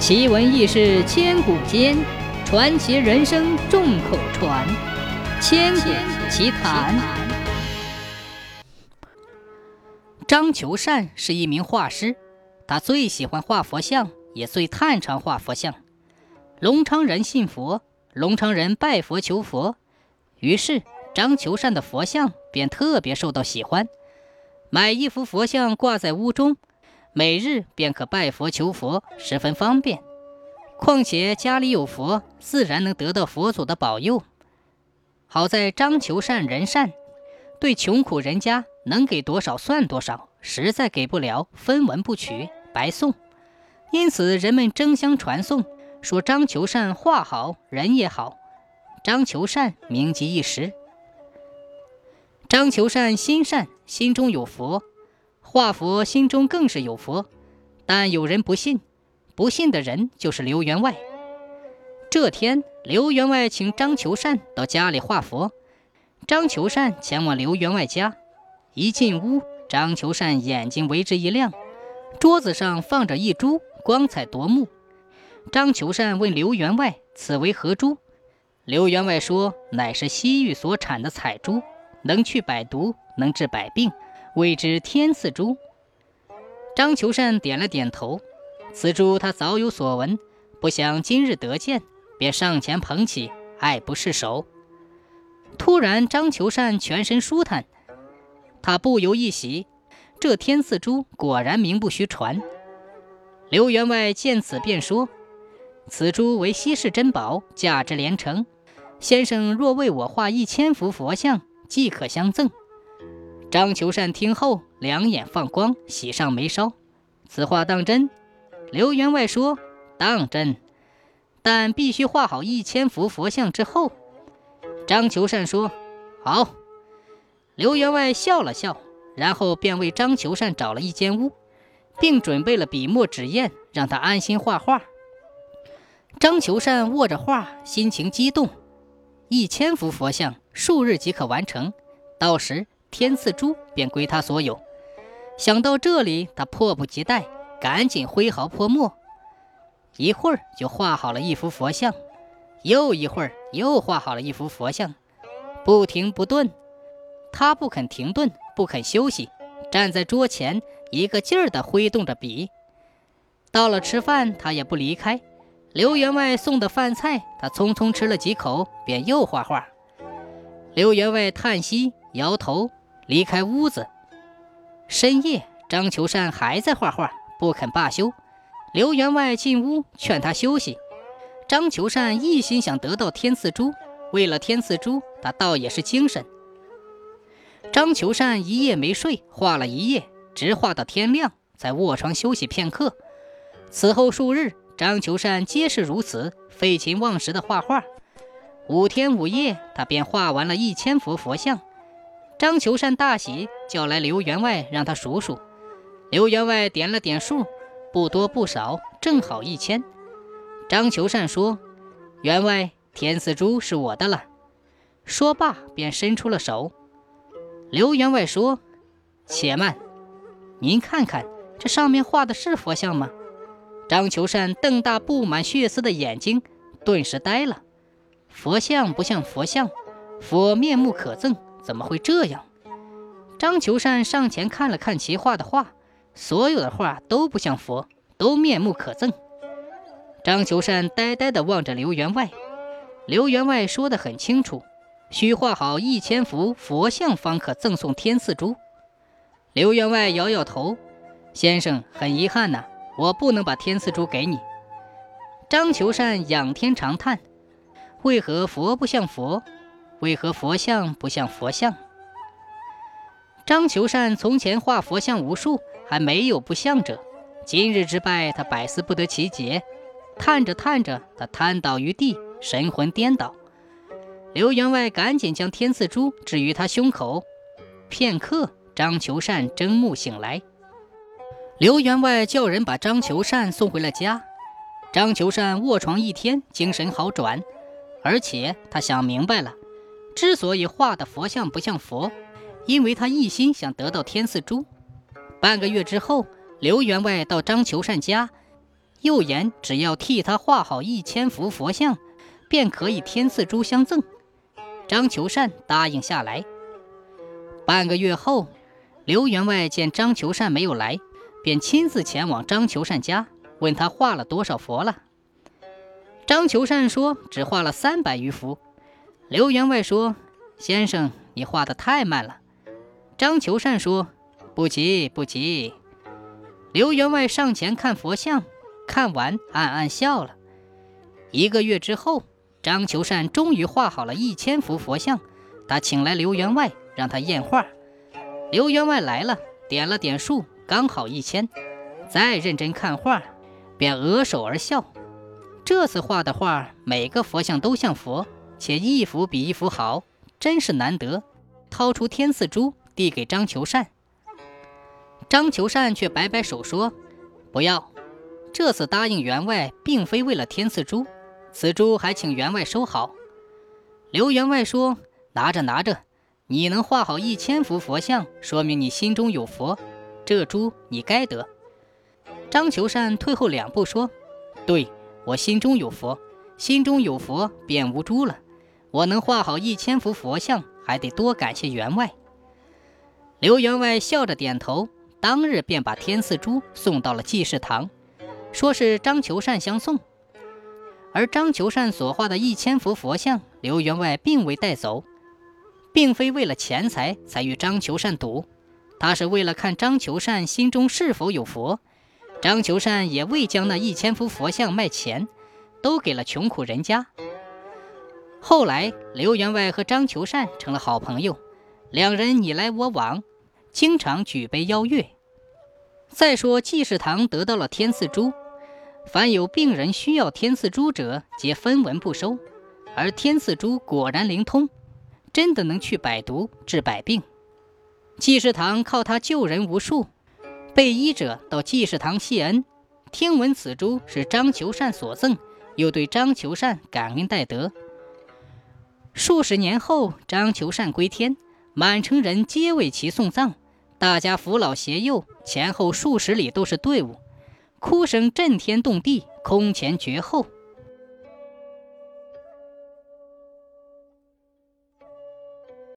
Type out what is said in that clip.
奇闻异事千古间，传奇人生众口传。千古奇谈。张求善是一名画师，他最喜欢画佛像，也最擅长画佛像。隆昌人信佛，隆昌人拜佛求佛，于是张求善的佛像便特别受到喜欢。买一幅佛像挂在屋中。每日便可拜佛求佛，十分方便。况且家里有佛，自然能得到佛祖的保佑。好在张求善人善，对穷苦人家能给多少算多少，实在给不了分文不取，白送。因此人们争相传颂，说张求善画好，人也好。张求善名及一时。张求善心善，心中有佛。画佛心中更是有佛，但有人不信，不信的人就是刘员外。这天，刘员外请张求善到家里画佛。张求善前往刘员外家，一进屋，张求善眼睛为之一亮，桌子上放着一株，光彩夺目。张求善问刘员外：“此为何株？”刘员外说：“乃是西域所产的彩珠，能去百毒，能治百病。”谓之天赐珠。张求善点了点头，此珠他早有所闻，不想今日得见，便上前捧起，爱不释手。突然，张求善全身舒坦，他不由一喜，这天赐珠果然名不虚传。刘员外见此，便说：“此珠为稀世珍宝，价值连城。先生若为我画一千幅佛像，即可相赠。”张求善听后，两眼放光，喜上眉梢。此话当真？刘员外说：“当真，但必须画好一千幅佛像之后。”张求善说：“好。”刘员外笑了笑，然后便为张求善找了一间屋，并准备了笔墨纸砚，让他安心画画。张求善握着画，心情激动。一千幅佛像，数日即可完成，到时。天赐珠便归他所有。想到这里，他迫不及待，赶紧挥毫泼墨，一会儿就画好了一幅佛像，又一会儿又画好了一幅佛像，不停不顿。他不肯停顿，不肯休息，站在桌前，一个劲儿地挥动着笔。到了吃饭，他也不离开。刘员外送的饭菜，他匆匆吃了几口，便又画画。刘员外叹息，摇头。离开屋子，深夜，张求善还在画画，不肯罢休。刘员外进屋劝他休息。张求善一心想得到天赐珠，为了天赐珠，他倒也是精神。张求善一夜没睡，画了一夜，直画到天亮，才卧床休息片刻。此后数日，张求善皆是如此，废寝忘食的画画。五天五夜，他便画完了一千幅佛像。张求善大喜，叫来刘员外让他数数。刘员外点了点数，不多不少，正好一千。张求善说：“员外，天赐珠是我的了。”说罢便伸出了手。刘员外说：“且慢，您看看这上面画的是佛像吗？”张求善瞪大布满血丝的眼睛，顿时呆了。佛像不像佛像，佛面目可憎。怎么会这样？张求善上前看了看其画的画，所有的画都不像佛，都面目可憎。张求善呆呆地望着刘员外。刘员外说得很清楚，需画好一千幅佛像方可赠送天赐珠。刘员外摇摇头：“先生，很遗憾呐，我不能把天赐珠给你。”张求善仰天长叹：“为何佛不像佛？”为何佛像不像佛像？张求善从前画佛像无数，还没有不像者。今日之败，他百思不得其解。叹着叹着，他瘫倒于地，神魂颠倒。刘员外赶紧将天赐珠置于他胸口。片刻，张求善睁目醒来。刘员外叫人把张求善送回了家。张求善卧床一天，精神好转，而且他想明白了。之所以画的佛像不像佛，因为他一心想得到天赐珠。半个月之后，刘员外到张求善家，又言只要替他画好一千幅佛像，便可以天赐珠相赠。张求善答应下来。半个月后，刘员外见张求善没有来，便亲自前往张求善家，问他画了多少佛了。张求善说只画了三百余幅。刘员外说：“先生，你画的太慢了。”张求善说：“不急，不急。”刘员外上前看佛像，看完暗暗笑了。一个月之后，张求善终于画好了一千幅佛像，他请来刘员外，让他验画。刘员外来了，点了点数，刚好一千。再认真看画，便额首而笑。这次画的画，每个佛像都像佛，且一幅比一幅好，真是难得。掏出天赐珠，递给张求善。张求善却摆摆手说：“不要，这次答应员外，并非为了天赐珠，此珠还请员外收好。”刘员外说：“拿着，拿着，你能画好一千幅佛像，说明你心中有佛，这珠你该得。”张求善退后两步说：“对我心中有佛，心中有佛便无珠了。我能画好一千幅佛像，还得多感谢员外。”刘员外笑着点头。当日便把天赐珠送到了济世堂，说是张求善相送。而张求善所画的一千幅佛像，刘员外并未带走，并非为了钱财才与张求善赌，他是为了看张求善心中是否有佛。张求善也未将那一千幅佛像卖钱，都给了穷苦人家。后来，刘员外和张求善成了好朋友，两人你来我往。经常举杯邀月。再说济世堂得到了天赐珠，凡有病人需要天赐珠者，皆分文不收。而天赐珠果然灵通，真的能去百毒、治百病。济世堂靠它救人无数，被医者到济世堂谢恩，听闻此珠是张求善所赠，又对张求善感恩戴德。数十年后，张求善归天，满城人皆为其送葬。大家扶老携幼，前后数十里都是队伍，哭声震天动地，空前绝后。